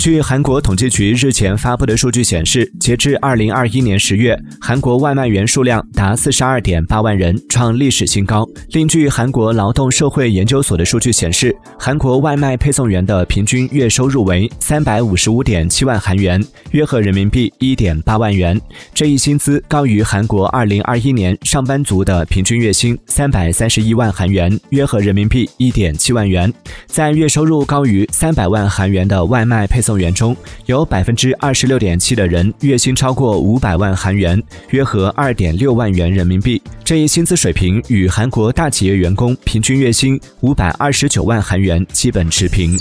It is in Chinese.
据韩国统计局日前发布的数据显示，截至二零二一年十月，韩国外卖员数量达四十二点八万人，创历史新高。另据韩国劳动社会研究所的数据显示，韩国外卖配送员的平均月收入为三百五十五点七万韩元，约合人民币一点八万元。这一薪资高于韩国二零二一年上班族的平均月薪三百三十一万韩元，约合人民币一点七万元。在月收入高于三百万韩元的外卖配送。送员中有百分之二十六点七的人月薪超过五百万韩元，约合二点六万元人民币。这一薪资水平与韩国大企业员工平均月薪五百二十九万韩元基本持平。